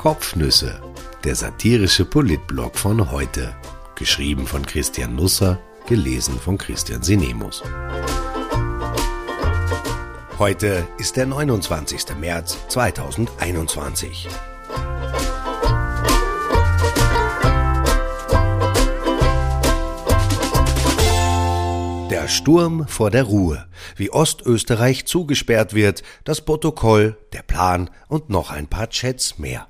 Kopfnüsse, der satirische Politblog von heute. Geschrieben von Christian Nusser, gelesen von Christian Sinemus. Heute ist der 29. März 2021. Der Sturm vor der Ruhe, wie Ostösterreich zugesperrt wird, das Protokoll, der Plan und noch ein paar Chats mehr.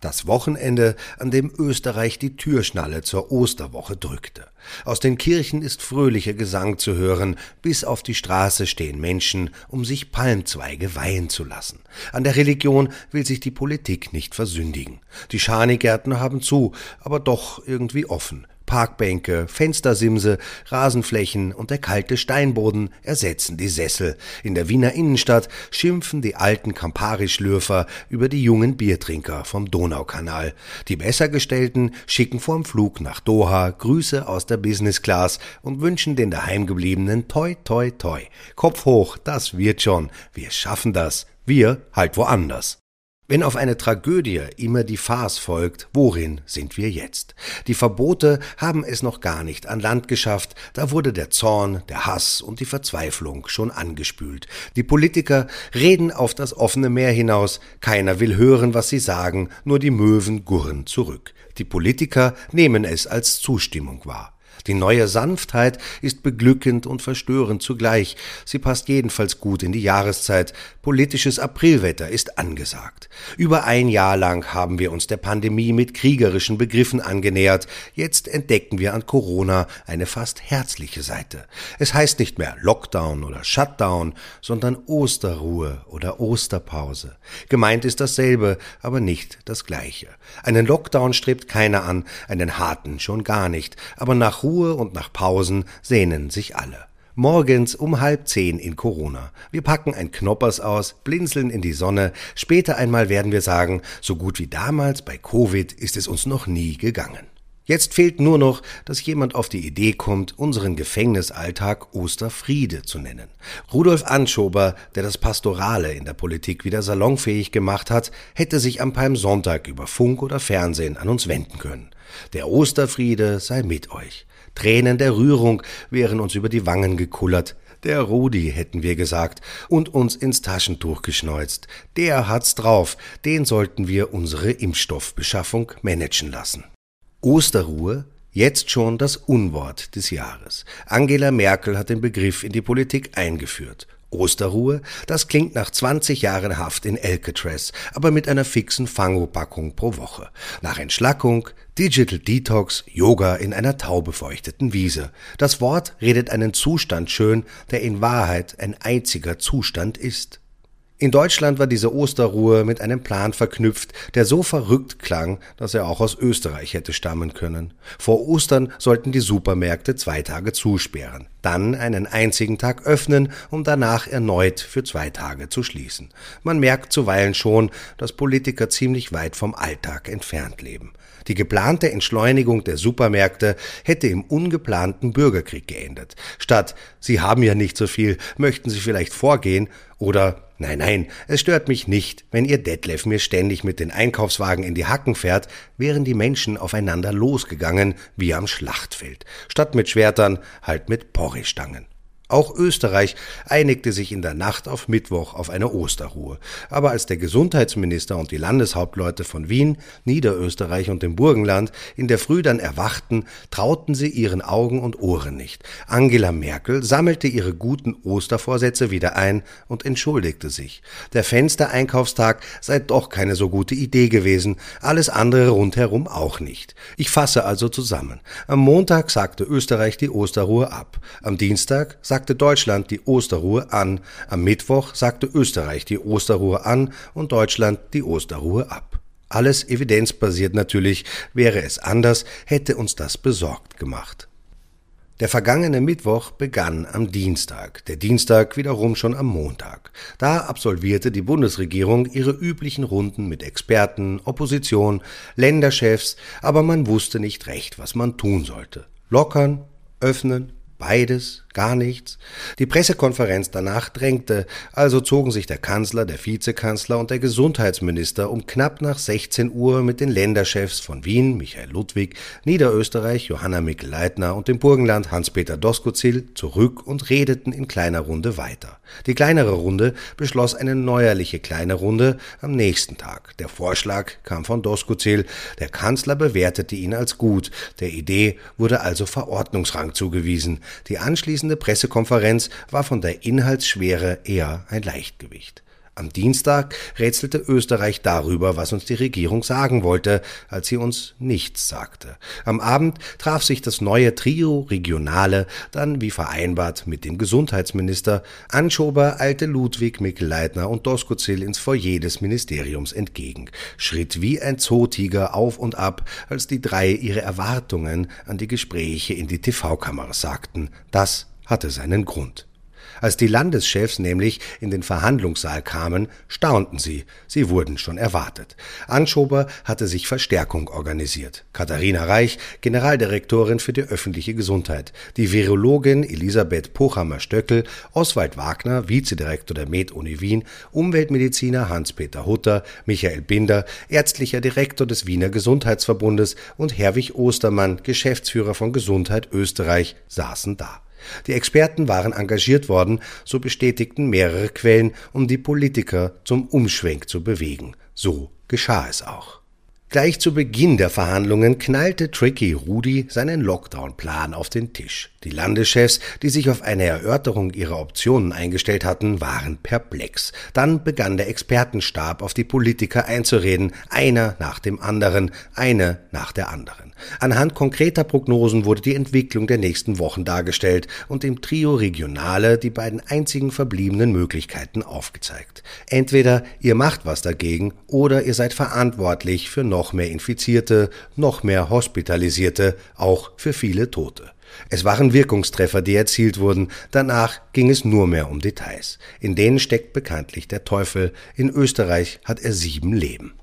Das Wochenende, an dem Österreich die Türschnalle zur Osterwoche drückte. Aus den Kirchen ist fröhlicher Gesang zu hören, bis auf die Straße stehen Menschen, um sich Palmzweige weihen zu lassen. An der Religion will sich die Politik nicht versündigen. Die Schanigärten haben zu, aber doch irgendwie offen. Parkbänke, Fenstersimse, Rasenflächen und der kalte Steinboden ersetzen die Sessel. In der Wiener Innenstadt schimpfen die alten Campari-Schlürfer über die jungen Biertrinker vom Donaukanal. Die Bessergestellten schicken vorm Flug nach Doha Grüße aus der Business Class und wünschen den daheimgebliebenen toi toi toi. Kopf hoch, das wird schon. Wir schaffen das. Wir halt woanders. Wenn auf eine Tragödie immer die Farce folgt, worin sind wir jetzt? Die Verbote haben es noch gar nicht an Land geschafft, da wurde der Zorn, der Hass und die Verzweiflung schon angespült. Die Politiker reden auf das offene Meer hinaus, keiner will hören, was sie sagen, nur die Möwen gurren zurück. Die Politiker nehmen es als Zustimmung wahr. Die neue Sanftheit ist beglückend und verstörend zugleich. Sie passt jedenfalls gut in die Jahreszeit. Politisches Aprilwetter ist angesagt. Über ein Jahr lang haben wir uns der Pandemie mit kriegerischen Begriffen angenähert. Jetzt entdecken wir an Corona eine fast herzliche Seite. Es heißt nicht mehr Lockdown oder Shutdown, sondern Osterruhe oder Osterpause. Gemeint ist dasselbe, aber nicht das gleiche. Einen Lockdown strebt keiner an, einen harten schon gar nicht. Aber nach Ruhe und nach Pausen sehnen sich alle. Morgens um halb zehn in Corona. Wir packen ein Knoppers aus, blinzeln in die Sonne. Später einmal werden wir sagen, so gut wie damals bei Covid ist es uns noch nie gegangen. Jetzt fehlt nur noch, dass jemand auf die Idee kommt, unseren Gefängnisalltag Osterfriede zu nennen. Rudolf Anschober, der das Pastorale in der Politik wieder salonfähig gemacht hat, hätte sich am Palmsonntag über Funk oder Fernsehen an uns wenden können. Der Osterfriede sei mit euch. Tränen der Rührung wären uns über die Wangen gekullert. Der Rudi, hätten wir gesagt, und uns ins Taschentuch geschneuzt. Der hat's drauf, den sollten wir unsere Impfstoffbeschaffung managen lassen. Osterruhe, jetzt schon das Unwort des Jahres. Angela Merkel hat den Begriff in die Politik eingeführt. Osterruhe, das klingt nach 20 Jahren Haft in Alcatraz, aber mit einer fixen Fangopackung pro Woche. Nach Entschlackung, Digital Detox, Yoga in einer taubefeuchteten Wiese. Das Wort redet einen Zustand schön, der in Wahrheit ein einziger Zustand ist. In Deutschland war diese Osterruhe mit einem Plan verknüpft, der so verrückt klang, dass er auch aus Österreich hätte stammen können. Vor Ostern sollten die Supermärkte zwei Tage zusperren, dann einen einzigen Tag öffnen, um danach erneut für zwei Tage zu schließen. Man merkt zuweilen schon, dass Politiker ziemlich weit vom Alltag entfernt leben. Die geplante Entschleunigung der Supermärkte hätte im ungeplanten Bürgerkrieg geendet. Statt Sie haben ja nicht so viel, möchten Sie vielleicht vorgehen oder Nein, nein, es stört mich nicht, wenn ihr Detlef mir ständig mit den Einkaufswagen in die Hacken fährt, wären die Menschen aufeinander losgegangen wie am Schlachtfeld, statt mit Schwertern halt mit Porristangen. Auch Österreich einigte sich in der Nacht auf Mittwoch auf eine Osterruhe. Aber als der Gesundheitsminister und die Landeshauptleute von Wien, Niederösterreich und dem Burgenland in der Früh dann erwachten, trauten sie ihren Augen und Ohren nicht. Angela Merkel sammelte ihre guten Ostervorsätze wieder ein und entschuldigte sich. Der Fenstereinkaufstag sei doch keine so gute Idee gewesen, alles andere rundherum auch nicht. Ich fasse also zusammen. Am Montag sagte Österreich die Osterruhe ab. Am Dienstag sagte sagte Deutschland die Osterruhe an, am Mittwoch sagte Österreich die Osterruhe an und Deutschland die Osterruhe ab. Alles evidenzbasiert natürlich, wäre es anders, hätte uns das besorgt gemacht. Der vergangene Mittwoch begann am Dienstag, der Dienstag wiederum schon am Montag. Da absolvierte die Bundesregierung ihre üblichen Runden mit Experten, Opposition, Länderchefs, aber man wusste nicht recht, was man tun sollte. Lockern, öffnen, Beides? Gar nichts? Die Pressekonferenz danach drängte, also zogen sich der Kanzler, der Vizekanzler und der Gesundheitsminister um knapp nach 16 Uhr mit den Länderchefs von Wien, Michael Ludwig, Niederösterreich, Johanna Mikl-Leitner und dem Burgenland, Hans-Peter Doskozil, zurück und redeten in kleiner Runde weiter. Die kleinere Runde beschloss eine neuerliche kleine Runde am nächsten Tag. Der Vorschlag kam von Doskozil, der Kanzler bewertete ihn als gut, der Idee wurde also Verordnungsrang zugewiesen. Die anschließende Pressekonferenz war von der Inhaltsschwere eher ein Leichtgewicht. Am Dienstag rätselte Österreich darüber, was uns die Regierung sagen wollte, als sie uns nichts sagte. Am Abend traf sich das neue Trio Regionale dann wie vereinbart mit dem Gesundheitsminister. Anschober eilte Ludwig Mikl-Leitner und Doskozil ins Foyer des Ministeriums entgegen, schritt wie ein Zootiger auf und ab, als die drei ihre Erwartungen an die Gespräche in die TV-Kamera sagten. Das hatte seinen Grund. Als die Landeschefs nämlich in den Verhandlungssaal kamen, staunten sie, sie wurden schon erwartet. Anschober hatte sich Verstärkung organisiert. Katharina Reich, Generaldirektorin für die öffentliche Gesundheit, die Virologin Elisabeth Pochhammer-Stöckel, Oswald Wagner, Vizedirektor der Med-Uni Wien, Umweltmediziner Hans-Peter Hutter, Michael Binder, ärztlicher Direktor des Wiener Gesundheitsverbundes und Herwig Ostermann, Geschäftsführer von Gesundheit Österreich, saßen da. Die Experten waren engagiert worden, so bestätigten mehrere Quellen, um die Politiker zum Umschwenk zu bewegen. So geschah es auch. Gleich zu Beginn der Verhandlungen knallte Tricky Rudi seinen Lockdown-Plan auf den Tisch. Die Landeschefs, die sich auf eine Erörterung ihrer Optionen eingestellt hatten, waren perplex. Dann begann der Expertenstab auf die Politiker einzureden, einer nach dem anderen, eine nach der anderen. Anhand konkreter Prognosen wurde die Entwicklung der nächsten Wochen dargestellt und im Trio Regionale die beiden einzigen verbliebenen Möglichkeiten aufgezeigt. Entweder ihr macht was dagegen oder ihr seid verantwortlich für noch mehr Infizierte, noch mehr Hospitalisierte, auch für viele Tote. Es waren Wirkungstreffer, die erzielt wurden, danach ging es nur mehr um Details. In denen steckt bekanntlich der Teufel, in Österreich hat er sieben Leben.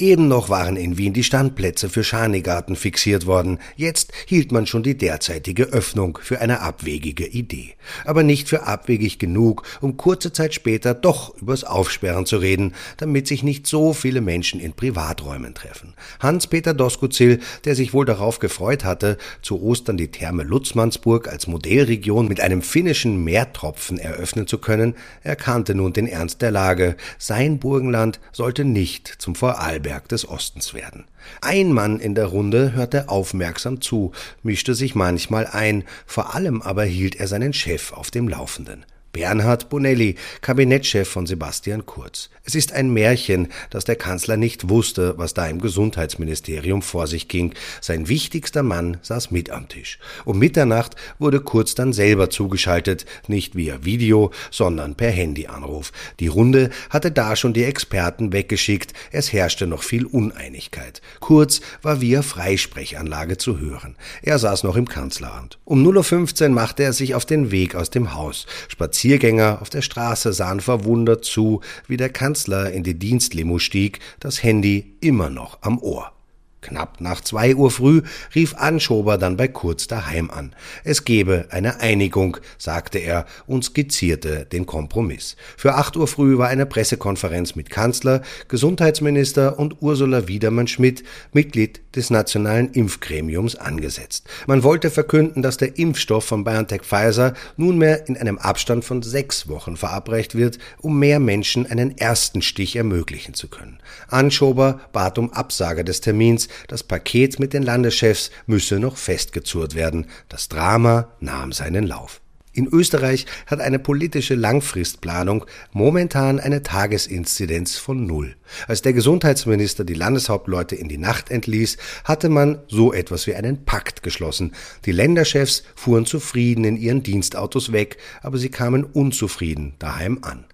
Eben noch waren in Wien die Standplätze für Schanigarten fixiert worden, jetzt hielt man schon die derzeitige Öffnung für eine abwegige Idee. Aber nicht für abwegig genug, um kurze Zeit später doch übers Aufsperren zu reden, damit sich nicht so viele Menschen in Privaträumen treffen. Hans-Peter Doskozil, der sich wohl darauf gefreut hatte, zu Ostern die Therme Lutzmannsburg als Modellregion mit einem finnischen Meertropfen eröffnen zu können, erkannte nun den Ernst der Lage. Sein Burgenland sollte nicht zum Vorarlberg Berg des Ostens werden. Ein Mann in der Runde hörte aufmerksam zu, mischte sich manchmal ein, vor allem aber hielt er seinen Chef auf dem Laufenden. Bernhard Bonelli, Kabinettschef von Sebastian Kurz. Es ist ein Märchen, dass der Kanzler nicht wusste, was da im Gesundheitsministerium vor sich ging. Sein wichtigster Mann saß mit am Tisch. Um Mitternacht wurde Kurz dann selber zugeschaltet, nicht via Video, sondern per Handyanruf. Die Runde hatte da schon die Experten weggeschickt, es herrschte noch viel Uneinigkeit. Kurz war via Freisprechanlage zu hören. Er saß noch im Kanzleramt. Um 0.15 Uhr machte er sich auf den Weg aus dem Haus, spazierte Spaziergänger auf der Straße sahen verwundert zu, wie der Kanzler in die Dienstlimo stieg, das Handy immer noch am Ohr. Knapp nach zwei Uhr früh rief Anschober dann bei Kurz daheim an. Es gebe eine Einigung, sagte er und skizzierte den Kompromiss. Für acht Uhr früh war eine Pressekonferenz mit Kanzler, Gesundheitsminister und Ursula Wiedermann-Schmidt, Mitglied des Nationalen Impfgremiums, angesetzt. Man wollte verkünden, dass der Impfstoff von BioNTech Pfizer nunmehr in einem Abstand von sechs Wochen verabreicht wird, um mehr Menschen einen ersten Stich ermöglichen zu können. Anschober bat um Absage des Termins, das Paket mit den Landeschefs müsse noch festgezurrt werden. Das Drama nahm seinen Lauf. In Österreich hat eine politische Langfristplanung momentan eine Tagesinzidenz von null. Als der Gesundheitsminister die Landeshauptleute in die Nacht entließ, hatte man so etwas wie einen Pakt geschlossen. Die Länderchefs fuhren zufrieden in ihren Dienstautos weg, aber sie kamen unzufrieden daheim an.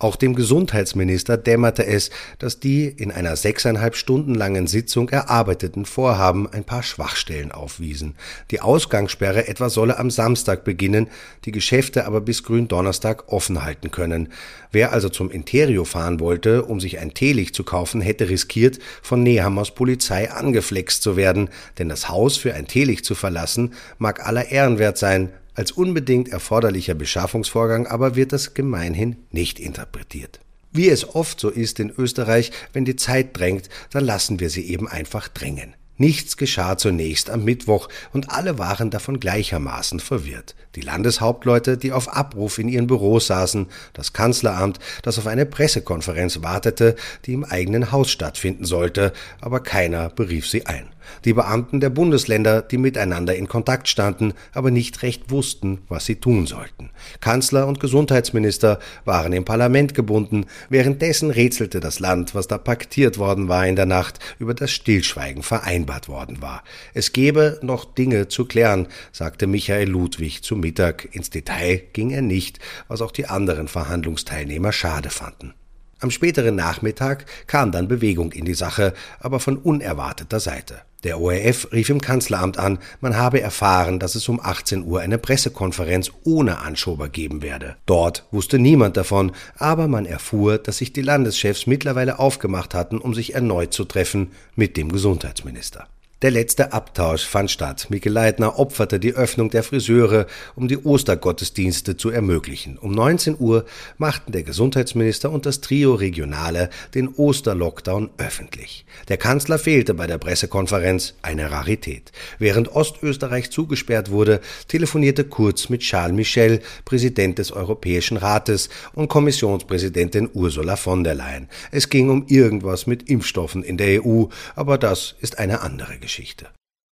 Auch dem Gesundheitsminister dämmerte es, dass die in einer sechseinhalb Stunden langen Sitzung erarbeiteten Vorhaben ein paar Schwachstellen aufwiesen. Die Ausgangssperre etwa solle am Samstag beginnen, die Geschäfte aber bis Gründonnerstag offen halten können. Wer also zum Interio fahren wollte, um sich ein Teelicht zu kaufen, hätte riskiert, von Nehammers Polizei angeflext zu werden, denn das Haus für ein Teelicht zu verlassen mag aller Ehrenwert sein, Als unbedingt erforderlicher Beschaffungsvorgang aber wird das gemeinhin nicht interpretiert. Wie es oft so ist in Österreich, wenn die Zeit drängt, dann lassen wir sie eben einfach drängen. Nichts geschah zunächst am Mittwoch und alle waren davon gleichermaßen verwirrt. Die Landeshauptleute, die auf Abruf in ihren Büros saßen, das Kanzleramt, das auf eine Pressekonferenz wartete, die im eigenen Haus stattfinden sollte, aber keiner berief sie ein die Beamten der Bundesländer, die miteinander in Kontakt standen, aber nicht recht wussten, was sie tun sollten. Kanzler und Gesundheitsminister waren im Parlament gebunden, währenddessen rätselte das Land, was da paktiert worden war in der Nacht, über das Stillschweigen vereinbart worden war. Es gebe noch Dinge zu klären, sagte Michael Ludwig zu Mittag. Ins Detail ging er nicht, was auch die anderen Verhandlungsteilnehmer schade fanden. Am späteren Nachmittag kam dann Bewegung in die Sache, aber von unerwarteter Seite. Der ORF rief im Kanzleramt an, man habe erfahren, dass es um 18 Uhr eine Pressekonferenz ohne Anschober geben werde. Dort wusste niemand davon, aber man erfuhr, dass sich die Landeschefs mittlerweile aufgemacht hatten, um sich erneut zu treffen mit dem Gesundheitsminister. Der letzte Abtausch fand statt. Mikkel Leitner opferte die Öffnung der Friseure, um die Ostergottesdienste zu ermöglichen. Um 19 Uhr machten der Gesundheitsminister und das Trio Regionale den Osterlockdown öffentlich. Der Kanzler fehlte bei der Pressekonferenz, eine Rarität. Während Ostösterreich zugesperrt wurde, telefonierte Kurz mit Charles Michel, Präsident des Europäischen Rates und Kommissionspräsidentin Ursula von der Leyen. Es ging um irgendwas mit Impfstoffen in der EU, aber das ist eine andere Geschichte. Geschichte.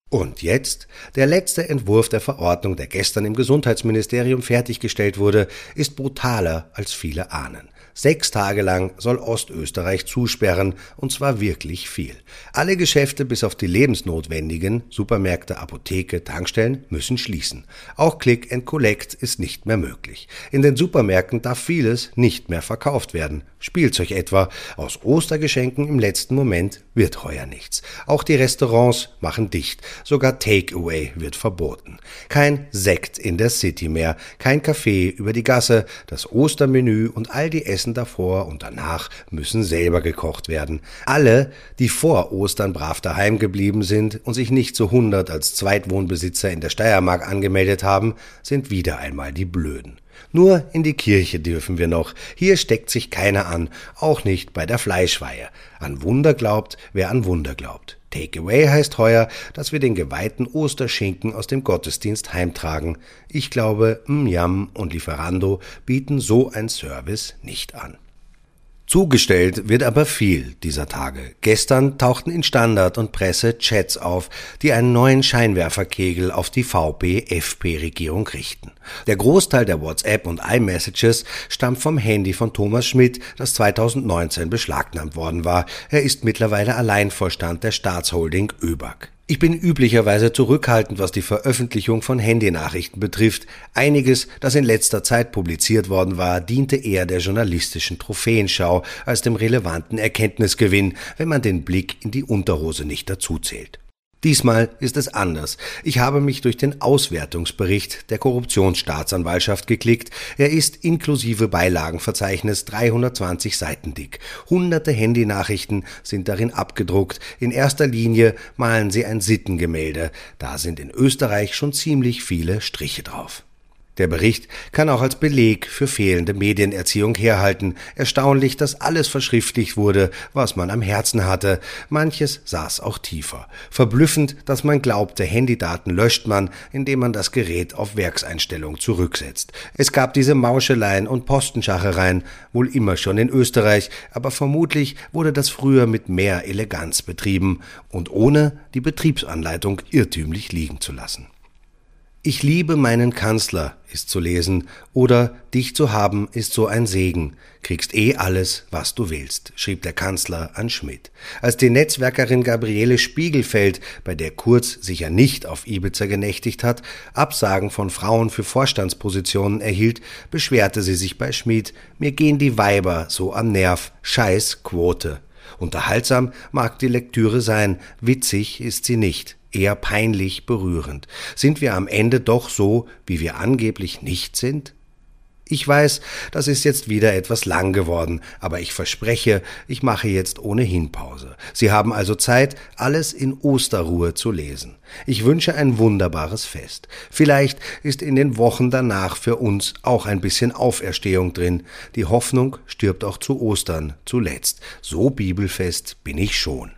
Und jetzt? Der letzte Entwurf der Verordnung, der gestern im Gesundheitsministerium fertiggestellt wurde, ist brutaler als viele ahnen. Sechs Tage lang soll Ostösterreich zusperren, und zwar wirklich viel. Alle Geschäfte bis auf die lebensnotwendigen, Supermärkte, Apotheke, Tankstellen, müssen schließen. Auch Click and Collect ist nicht mehr möglich. In den Supermärkten darf vieles nicht mehr verkauft werden. Spielzeug etwa. Aus Ostergeschenken im letzten Moment wird heuer nichts. Auch die Restaurants machen dicht. Sogar Takeaway wird verboten. Kein Sekt in der City mehr, kein Kaffee über die Gasse, das Ostermenü und all die Essen Essen davor und danach müssen selber gekocht werden. Alle, die vor Ostern brav daheim geblieben sind und sich nicht zu hundert als Zweitwohnbesitzer in der Steiermark angemeldet haben, sind wieder einmal die Blöden. Nur in die Kirche dürfen wir noch. Hier steckt sich keiner an, auch nicht bei der Fleischweihe. An Wunder glaubt, wer an Wunder glaubt. Takeaway heißt heuer, dass wir den geweihten Osterschinken aus dem Gottesdienst heimtragen. Ich glaube, Mjam und Lieferando bieten so ein Service nicht an. Zugestellt wird aber viel dieser Tage. Gestern tauchten in Standard und Presse Chats auf, die einen neuen Scheinwerferkegel auf die VP-FP-Regierung richten. Der Großteil der WhatsApp und iMessages stammt vom Handy von Thomas Schmidt, das 2019 beschlagnahmt worden war. Er ist mittlerweile Alleinvorstand der Staatsholding ÖBAG. Ich bin üblicherweise zurückhaltend, was die Veröffentlichung von Handynachrichten betrifft. Einiges, das in letzter Zeit publiziert worden war, diente eher der journalistischen Trophäenschau als dem relevanten Erkenntnisgewinn, wenn man den Blick in die Unterhose nicht dazuzählt. Diesmal ist es anders. Ich habe mich durch den Auswertungsbericht der Korruptionsstaatsanwaltschaft geklickt. Er ist inklusive Beilagenverzeichnis 320 Seiten dick. Hunderte Handynachrichten sind darin abgedruckt. In erster Linie malen sie ein Sittengemälde. Da sind in Österreich schon ziemlich viele Striche drauf. Der Bericht kann auch als Beleg für fehlende Medienerziehung herhalten. Erstaunlich, dass alles verschriftlicht wurde, was man am Herzen hatte. Manches saß auch tiefer. Verblüffend, dass man glaubte, Handydaten löscht man, indem man das Gerät auf Werkseinstellung zurücksetzt. Es gab diese Mauscheleien und Postenschachereien, wohl immer schon in Österreich, aber vermutlich wurde das früher mit mehr Eleganz betrieben und ohne die Betriebsanleitung irrtümlich liegen zu lassen. Ich liebe meinen Kanzler ist zu lesen oder Dich zu haben ist so ein Segen, kriegst eh alles, was du willst, schrieb der Kanzler an Schmidt. Als die Netzwerkerin Gabriele Spiegelfeld, bei der Kurz sicher nicht auf Ibiza genächtigt hat, Absagen von Frauen für Vorstandspositionen erhielt, beschwerte sie sich bei Schmidt, mir gehen die Weiber so am Nerv, scheiß Quote. Unterhaltsam mag die Lektüre sein, witzig ist sie nicht eher peinlich berührend. Sind wir am Ende doch so, wie wir angeblich nicht sind? Ich weiß, das ist jetzt wieder etwas lang geworden, aber ich verspreche, ich mache jetzt ohnehin Pause. Sie haben also Zeit, alles in Osterruhe zu lesen. Ich wünsche ein wunderbares Fest. Vielleicht ist in den Wochen danach für uns auch ein bisschen Auferstehung drin. Die Hoffnung stirbt auch zu Ostern zuletzt. So bibelfest bin ich schon.